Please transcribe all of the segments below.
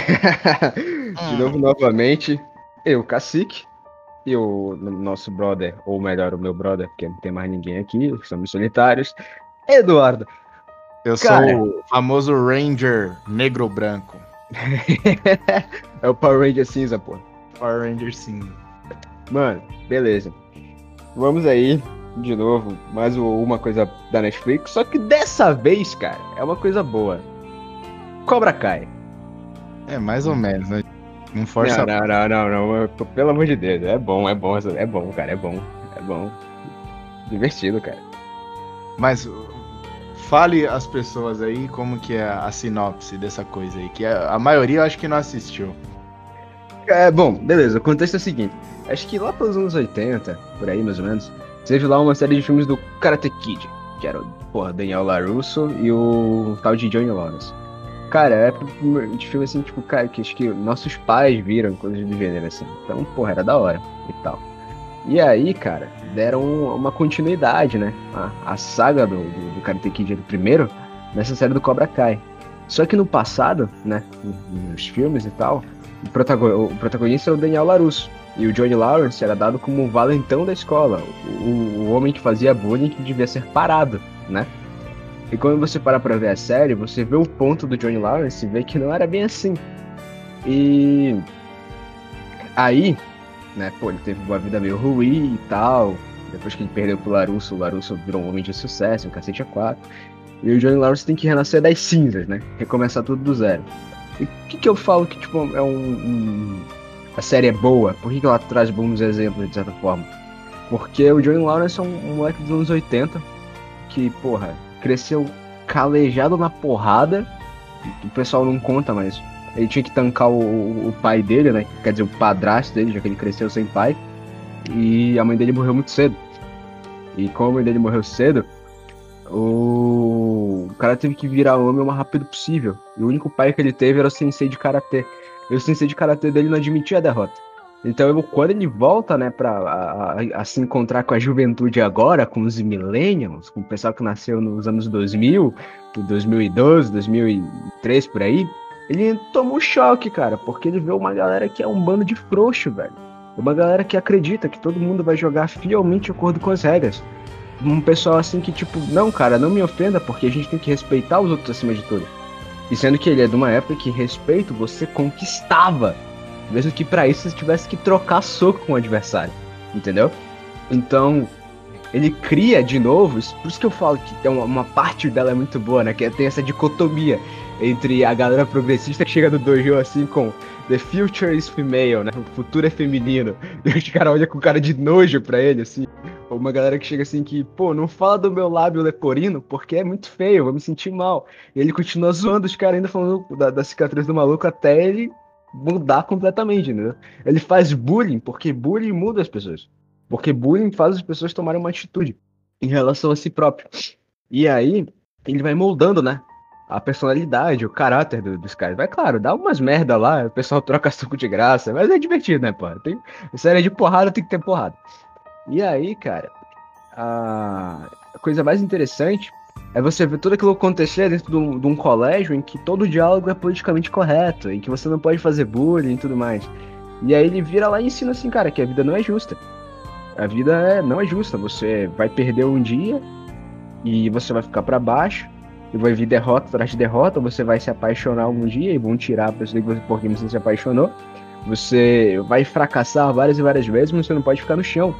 de novo, novamente, eu, Cacique, e o nosso brother, ou melhor, o meu brother, porque não tem mais ninguém aqui, somos solitários, Eduardo. Eu Cara, sou o famoso Ranger negro-branco. é o Power Ranger cinza, pô. Power Ranger cinza. Mano, beleza. Vamos aí, de novo, mais uma coisa da Netflix, só que dessa vez, cara, é uma coisa boa. Cobra Kai. É, mais ou menos, né? Não força. Não, não, não, não, não, Pelo amor de Deus. É bom, é bom, é bom, cara. É bom. É bom. Divertido, cara. Mas fale às pessoas aí como que é a sinopse dessa coisa aí, que a, maioria eu acho que não assistiu. É, bom, beleza. O contexto é o seguinte. Acho que lá pelos anos 80, por aí mais ou menos, teve lá uma série de filmes do Karate Kid, que era o, porra, Daniel LaRusso e o tal de Johnny Lawrence. Cara, é de filme assim, tipo, cara, que acho que nossos pais viram coisas do gênero, assim. Então, porra, era da hora e tal. E aí, cara, deram uma continuidade, né? A, a saga do, do, do Karate Kid do primeiro, nessa série do Cobra Kai. Só que no passado, né, nos filmes e tal, o, protagon, o protagonista era o Daniel LaRusso. E o Johnny Lawrence era dado como o valentão da escola, o, o homem que fazia bullying que devia ser parado, né? E quando você para pra ver a série, você vê o ponto do Johnny Lawrence e vê que não era bem assim. E aí, né, pô, ele teve uma vida meio ruim e tal. Depois que ele perdeu pro Larusso, o Larusso virou um homem de sucesso, um cacete a quatro. E o Johnny Lawrence tem que renascer das cinzas, né? Recomeçar tudo do zero. E o que, que eu falo que, tipo, é um, um... A série é boa? Por que, que ela traz bons exemplos, de certa forma? Porque o Johnny Lawrence é um, um moleque dos anos 80 que, porra, cresceu calejado na porrada. O pessoal não conta, mas ele tinha que tancar o, o, pai dele, né? Quer dizer, o padrasto dele, já que ele cresceu sem pai. E a mãe dele morreu muito cedo. E como a mãe dele morreu cedo, o, o cara teve que virar homem o mais rápido possível. E o único pai que ele teve era o sensei de karatê. E o sensei de karatê dele não admitia a derrota. Então, quando ele volta, né, pra a, a, a, se encontrar com a juventude agora, com os millennials, com o pessoal que nasceu nos anos 2000, 2012, 2003, por aí, ele toma um choque, cara, porque ele vê uma galera que é um bando de frouxo, velho. Uma galera que acredita que todo mundo vai jogar fielmente de acordo com as regras. Um pessoal assim que, tipo, não, cara, não me ofenda, porque a gente tem que respeitar os outros acima de tudo. E sendo que ele é de uma época que respeito você conquistava mesmo que para isso você tivesse que trocar soco com o adversário. Entendeu? Então, ele cria de novo, por isso que eu falo que tem uma, uma, parte dela é muito boa, né? Que tem essa dicotomia entre a galera progressista que chega do dojo assim com The future is female, né? O futuro é feminino. E os caras olham com cara de nojo pra ele, assim. Ou uma galera que chega assim que, pô, não fala do meu lábio leporino porque é muito feio, vou me sentir mal. E ele continua zoando os caras ainda falando da, da cicatriz do maluco até ele mudar completamente, entendeu? Ele faz bullying porque bullying muda as pessoas. Porque bullying faz as pessoas tomarem uma atitude em relação a si próprio. E aí, ele vai moldando, né? A personalidade, o caráter do, dos caras. Vai, claro, dá umas merda lá, o pessoal troca suco de graça, mas é divertido, né, pô? Tem, série de porrada tem que ter porrada. E aí, cara, a coisa mais interessante é você ver tudo aquilo acontecer dentro de um, de um, colégio em que todo diálogo é politicamente correto, em que você não pode fazer bullying e tudo mais. E aí ele vira lá e ensina assim, cara, que a vida não é justa. A vida é, não é justa. Você vai perder um dia e você vai ficar para baixo e vai vir derrota atrás de derrota. Você vai se apaixonar algum dia e vão tirar a pessoa que você, porque você se apaixonou. Você vai fracassar várias e várias vezes, mas você não pode ficar no chão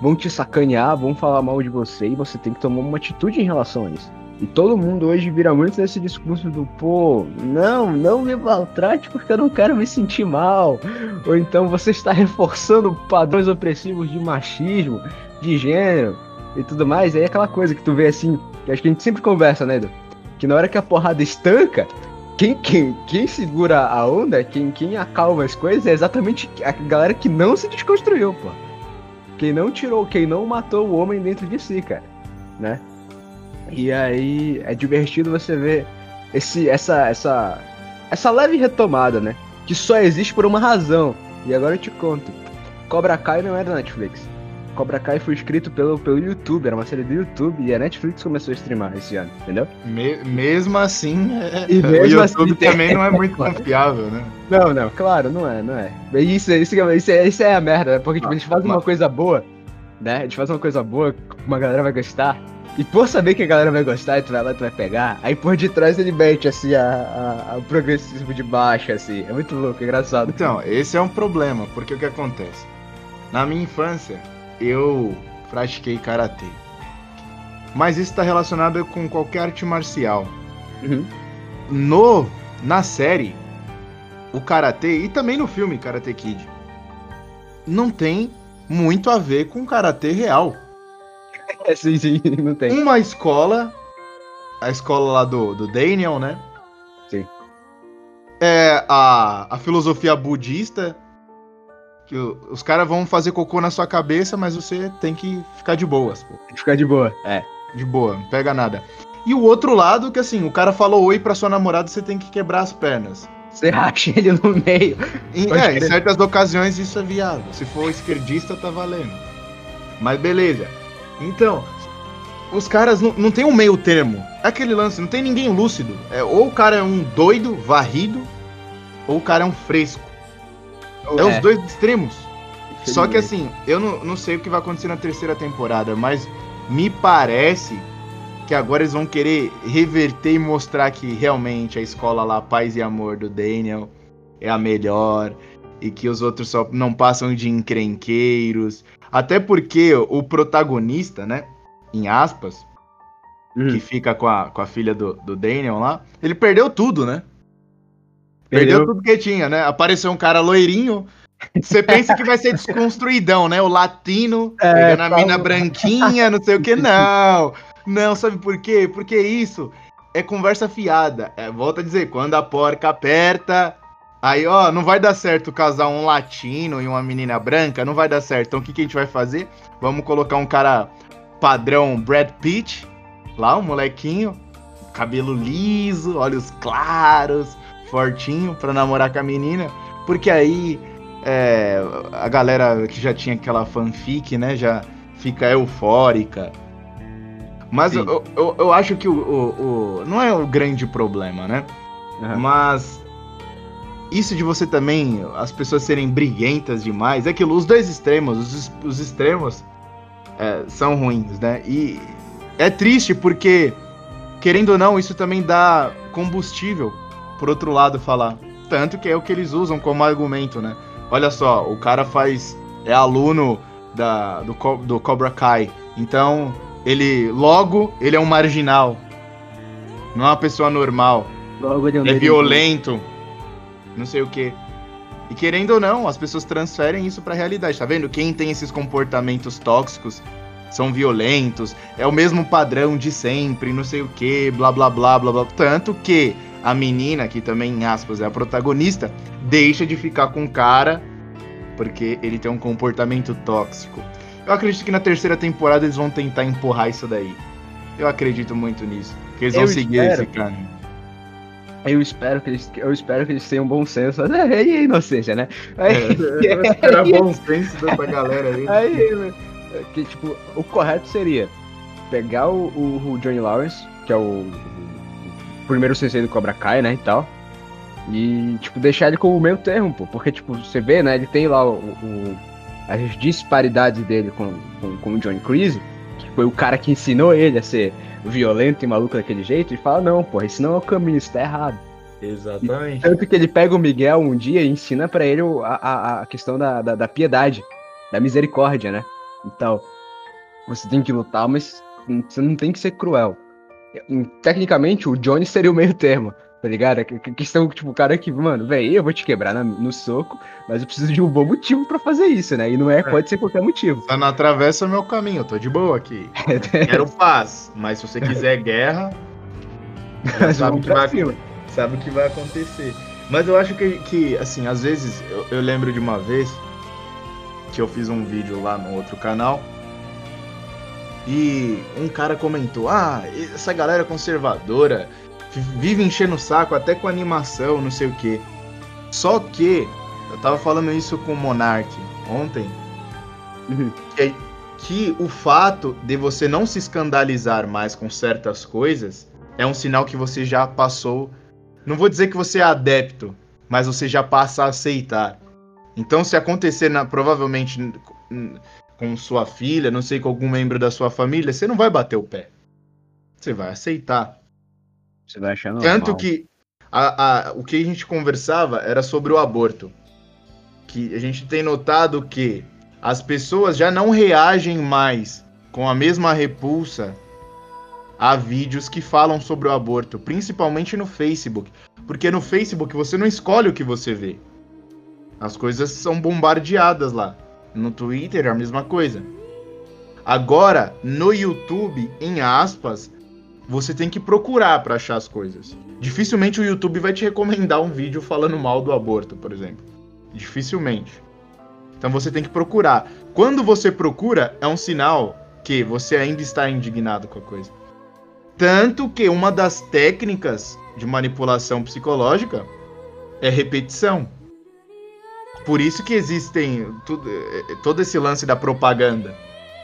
vão te sacanear, vão falar mal de você e você tem que tomar uma atitude em relação a isso. E todo mundo hoje vira muito nesse discurso do pô, não, não me maltrate porque eu não quero me sentir mal. Ou então você está reforçando padrões opressivos de machismo, de gênero e tudo mais. E aí é aquela coisa que tu vê assim, que acho que a gente sempre conversa, né, Edu? Que na hora que a porrada estanca, quem, quem, quem segura a onda, quem, quem acalma as coisas é exatamente a galera que não se desconstruiu, pô. Quem não tirou, quem não matou o homem dentro de si, cara, né? E aí é divertido você ver esse, essa, essa, essa leve retomada, né? Que só existe por uma razão. E agora eu te conto. Cobra Kai não é da Netflix. Cobra Kai foi escrito pelo, pelo YouTube, era uma série do YouTube e a Netflix começou a streamar esse ano, entendeu? Me, mesmo assim, é, E o mesmo YouTube assim, também não é muito confiável, né? Não, não, claro, não é, não é. Isso, isso, isso, é, isso é a merda, né? Porque tipo, Ah, eles fazem mas- uma coisa boa, né? Eles fazem uma coisa boa uma galera vai gostar. E por saber que a galera vai gostar, tu vai lá, tu vai pegar, aí por detrás ele mete assim a, a- a- o progressismo de baixo, assim. É muito louco, é engraçado. Então, esse é um problema, porque o que acontece? Na minha infância, eu pratiquei karatê. Mas isso está relacionado com qualquer arte marcial. Uhum. No na série, o karatê e também no filme Karate Kid, não tem muito a ver com karatê real. É, sim, sim, não tem. Uma escola, a escola lá do, do Daniel, né? Sim. É a, a filosofia budista. Que os caras vão fazer cocô na sua cabeça, mas você tem que ficar de boas, pô. Tem que ficar de boa. É. De boa, não pega nada. E o outro lado, que assim, o cara falou oi pra sua namorada, você tem que quebrar as pernas. Você racha ele no meio. Em, é, em certas ocasiões isso é viável. Se for esquerdista, tá valendo. Mas beleza. Então, os caras não, não tem um meio termo. É aquele lance, não tem ninguém lúcido. É, ou o cara é um doido, varrido, ou o cara é um fresco. É, os dois extremos. Só que assim, eu não, não sei o que vai acontecer na terceira temporada, mas me parece que agora eles vão querer reverter e mostrar que realmente a escola lá, Paz e Amor do Daniel, é a melhor. E que os outros só não passam de encrenqueiros. Até porque o protagonista, né? Em aspas, Hum. que fica com a, com a filha do, do Daniel lá, ele perdeu tudo, né? Perdeu, Perdeu. tudo que tinha, né? Apareceu um cara loirinho. Você pensa que vai ser desconstruidão, né? O latino, É, pegando a tá mina branquinha, não sei o que. Não! Não, sabe por quê? Porque isso é conversa fiada. É, volta a dizer, quando a porca aperta. Aí, ó, não vai dar certo casar um latino e uma menina branca, não vai dar certo. Então o que, que a gente vai fazer? Vamos colocar um cara padrão Brad Pitt, lá, um molequinho, cabelo liso, olhos claros, fortinho, pra namorar com a menina. Porque aí é, a galera que já tinha aquela fanfic, né, já fica eufórica. Mas eu, eu, eu acho que o, o- o- não é o grande problema, né? Aham. Mas isso de você também, as pessoas serem briguentas demais, é aquilo, os dois extremos, os, os extremos é, são ruins, né? E é triste porque, querendo ou não, isso também dá combustível, por outro lado, falar. Tanto que é o que eles usam como argumento, né? Olha só, o cara faz. é aluno da, do, do Cobra Kai. Então, ele. Logo, ele é um marginal. Não é uma pessoa normal Logo ele um é violento, não sei o que. E querendo ou não, as pessoas transferem isso pra realidade, tá vendo? Quem tem esses comportamentos tóxicos são violentos, é o mesmo padrão de sempre, não sei o que, blá blá blá blá blá. Tanto que a menina, que também, em aspas, é a protagonista, deixa de ficar com o cara porque ele tem um comportamento tóxico. Eu acredito que na terceira temporada eles vão tentar empurrar isso daí. Eu acredito muito nisso. Que eles vão Eu seguir espero. esse caminho. Eu espero que eles, eu espero que eles tenham bom senso. É, e inocência, né? Aí, Era bom senso dessa galera aí. aí, né, que, tipo, o correto seria pegar o, o, o Johnny Lawrence, que é o, o primeiro sensei do Cobra Kai, né, e tal, e, tipo, deixar ele como meio termo, pô, porque, tipo, você vê, né, ele tem lá o, o- as disparidades dele com, com, com o Johnny Creasy, que foi o cara que ensinou ele a ser violento e maluco daquele jeito, e fala, não, porra, esse não é o caminho, isso tá errado. Exatamente. Tanto que ele pega o Miguel um dia e ensina pra ele a, a, a questão da, da, da piedade, da misericórdia, né? Então, você tem que lutar, mas você não tem que ser cruel. E, Tecnicamente, o Johnny seria o meio termo, tá ligado? A que questão, tipo, o cara que, mano, velho, eu vou te quebrar na- no soco, mas eu preciso de um bom motivo pra fazer isso, né? E não é, pode ser qualquer motivo. Só não atravessa o meu caminho, eu tô de boa aqui. Quero paz, mas se você quiser guerra, sabe o que vai, sabe o que vai acontecer. Mas eu acho que, que assim, às vezes, eu, eu lembro de uma vez que eu fiz um vídeo lá no outro canal e um cara comentou: Ah, essa galera conservadora vi- vive enchendo o saco até com animação, não sei o que. Só que eu tava falando isso com o Monark ontem Uhum. que, que o fato de você não se escandalizar mais com certas coisas é um sinal que você já passou. Não vou dizer que você é adepto, mas você já passa a aceitar. Então, se acontecer na, provavelmente com sua filha, não sei, com algum membro da sua família, você não vai bater o pé. Você vai aceitar. Você vai achar normal. Tanto que a, a, o que a gente conversava era sobre o aborto. Que a gente tem notado que as pessoas já não reagem mais com a mesma repulsa a vídeos que falam sobre o aborto, principalmente no Facebook. Porque no Facebook você não escolhe o que você vê. As coisas são bombardeadas lá. No Twitter é a mesma coisa. Agora, no YouTube, em aspas, você tem que procurar para achar as coisas. Dificilmente o YouTube vai te recomendar um vídeo falando mal do aborto, por exemplo. Dificilmente. Então você tem que procurar. Quando você procura, é um sinal que você ainda está indignado com a coisa. Tanto que uma das técnicas de manipulação psicológica é repetição. Por isso que existem tudo, é, todo esse lance da propaganda.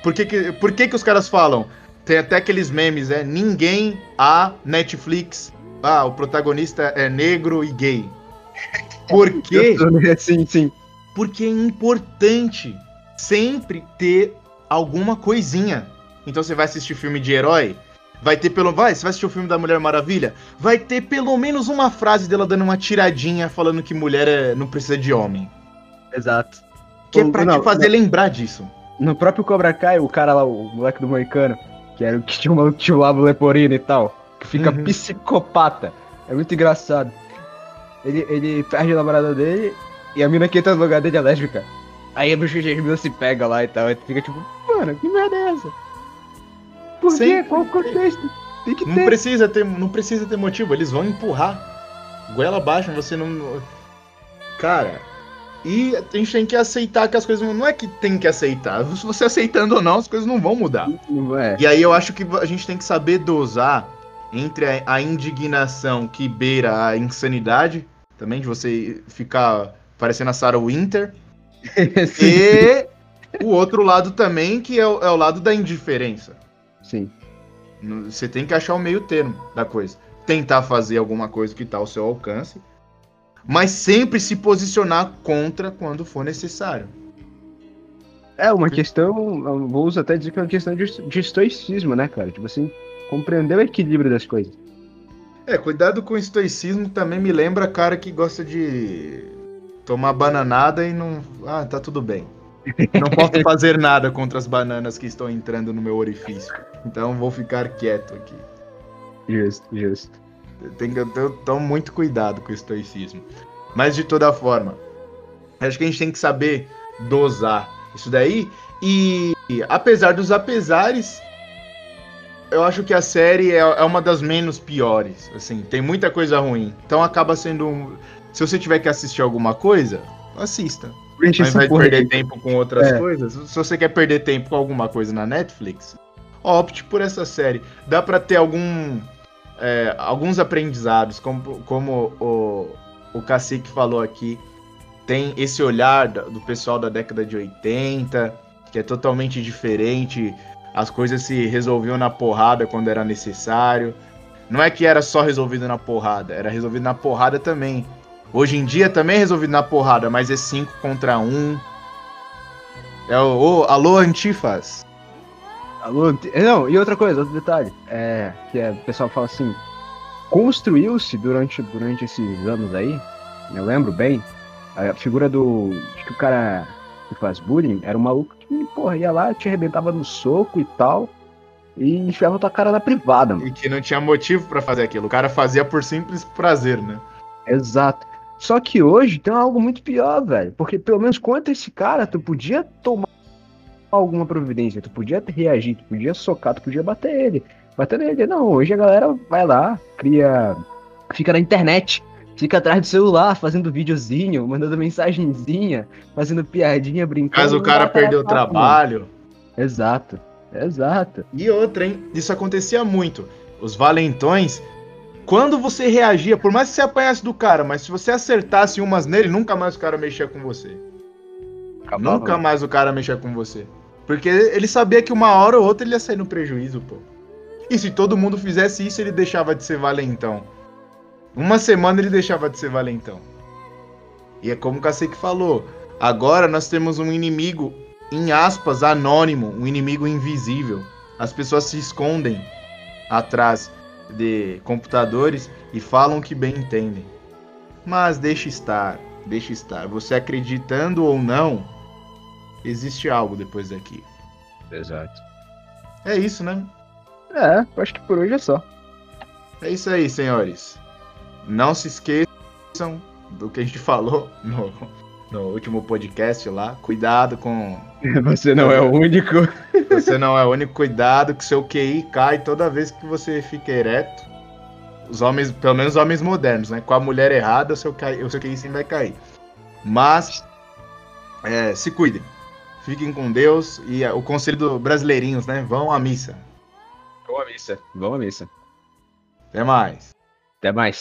Por que, que, por que, que os caras falam? Tem até aqueles memes, é ninguém a Netflix. Ah, o protagonista é negro e gay. Por quê? sim, sim porque é importante sempre ter alguma coisinha. Então você vai assistir filme de herói, vai ter pelo vai, você vai assistir o filme da Mulher Maravilha, vai ter pelo menos uma frase dela dando uma tiradinha falando que mulher é, não precisa de homem. Exato. Que o, é pra não, te fazer não, lembrar disso. No próprio Cobra Kai, o cara lá, o moleque do Moicano, que era o que tinha o maluco tinha o Leporino e tal, que fica uhum. psicopata. É muito engraçado. Ele, ele perde a namorada dele e a mina que entra no lugar dele é lésbica. Aí a bruxa Germila se pega lá e tal. E fica tipo, mano, que merda é essa? Por Sim, quê? Qual o contexto? Tem que não ter. Precisa ter. Não precisa ter motivo, eles vão empurrar. Goela abaixo, você não. Cara. E a gente tem que aceitar que as coisas. Não é que tem que aceitar. Se você aceitando ou não, as coisas não vão mudar. É. E aí eu acho que a gente tem que saber dosar entre a, a indignação que beira a insanidade, também, de você ficar parecendo a Sarah Winter. e o outro lado também, que é o, é o lado da indiferença. Sim. Você tem que achar o meio termo da coisa. Tentar fazer alguma coisa que está ao seu alcance, mas sempre se posicionar contra quando for necessário. É uma questão, vou usar até dizer que é uma questão de, de estoicismo, né, cara? Tipo assim, compreender o equilíbrio das coisas. É, cuidado com o estoicismo também me lembra cara que gosta de tomar bananada e não. Ah, tá tudo bem. Não posso fazer nada contra as bananas que estão entrando no meu orifício. Então vou ficar quieto aqui. Justo, justo. Tem que ter muito cuidado com o estoicismo. Mas de toda forma, acho que a gente tem que saber dosar isso daí. E apesar dos apesares, eu acho que a série é, é uma das menos piores. Assim, tem muita coisa ruim. Então acaba sendo um se você tiver que assistir alguma coisa, assista. Ao invés de perder tempo com outras é. coisas, se você quer perder tempo com alguma coisa na Netflix, opte por essa série. Dá para ter algum, é, alguns aprendizados, como, como o, o Cacique falou aqui. Tem esse olhar do pessoal da década de 80, que é totalmente diferente. As coisas se resolviam na porrada quando era necessário. Não é que era só resolvido na porrada, era resolvido na porrada também. Hoje em dia também é resolvido na porrada, mas é 5 contra 1. Um. É o, o alô Antifas. Alô, não, e outra coisa, outro detalhe, é que é, o pessoal fala assim, construiu-se durante, durante esses anos aí, eu lembro bem, a figura do, de que o cara que faz bullying era um maluco que, porra, ia lá, te arrebentava no soco e tal, e enfiava tua cara na privada, mano. E que não tinha motivo para fazer aquilo, o cara fazia por simples prazer, né? Exato. Só que hoje tem algo muito pior, velho. Porque pelo menos contra esse cara, tu podia tomar alguma providência, tu podia reagir, tu podia socar, tu podia bater ele. Bater nele. Não, hoje a galera vai lá, cria. Fica na internet, fica atrás do celular, fazendo videozinho, mandando mensagenzinha, fazendo piadinha, brincando. Caso o cara perdeu o trabalho. Exato, exato. E outra, hein? Isso acontecia muito. Os valentões quando você reagia, por mais que você apanhasse do cara, mas se você acertasse umas nele, nunca mais o cara mexia com você. Acabava. Nunca mais o cara mexia com você. Porque ele sabia que uma hora ou outra ele ia sair no prejuízo, pô. E se todo mundo fizesse isso, ele deixava de ser valentão. Uma semana ele deixava de ser valentão. E é como o Kasek falou. Agora nós temos um inimigo, em aspas, anônimo, um inimigo invisível. As pessoas se escondem atrás de computadores e falam que bem entendem. Mas deixe estar, deixe estar. Você acreditando ou não, existe algo depois daqui. Exato. É isso, né? É, acho que por hoje é só. É isso aí, senhores. Não se esqueçam do que a gente falou no, no último podcast lá. Cuidado com. Você não é o único. Você não é o único. Cuidado que seu QI cai toda vez que você fica ereto. Os homens, pelo menos os homens modernos, né? Com a mulher errada, o seu, o seu QI sim vai cair. Mas é, se cuidem. Fiquem com Deus e o conselho do brasileirinhos, né? Vão à missa. Vão à missa. Vão à missa. Até mais. Até mais.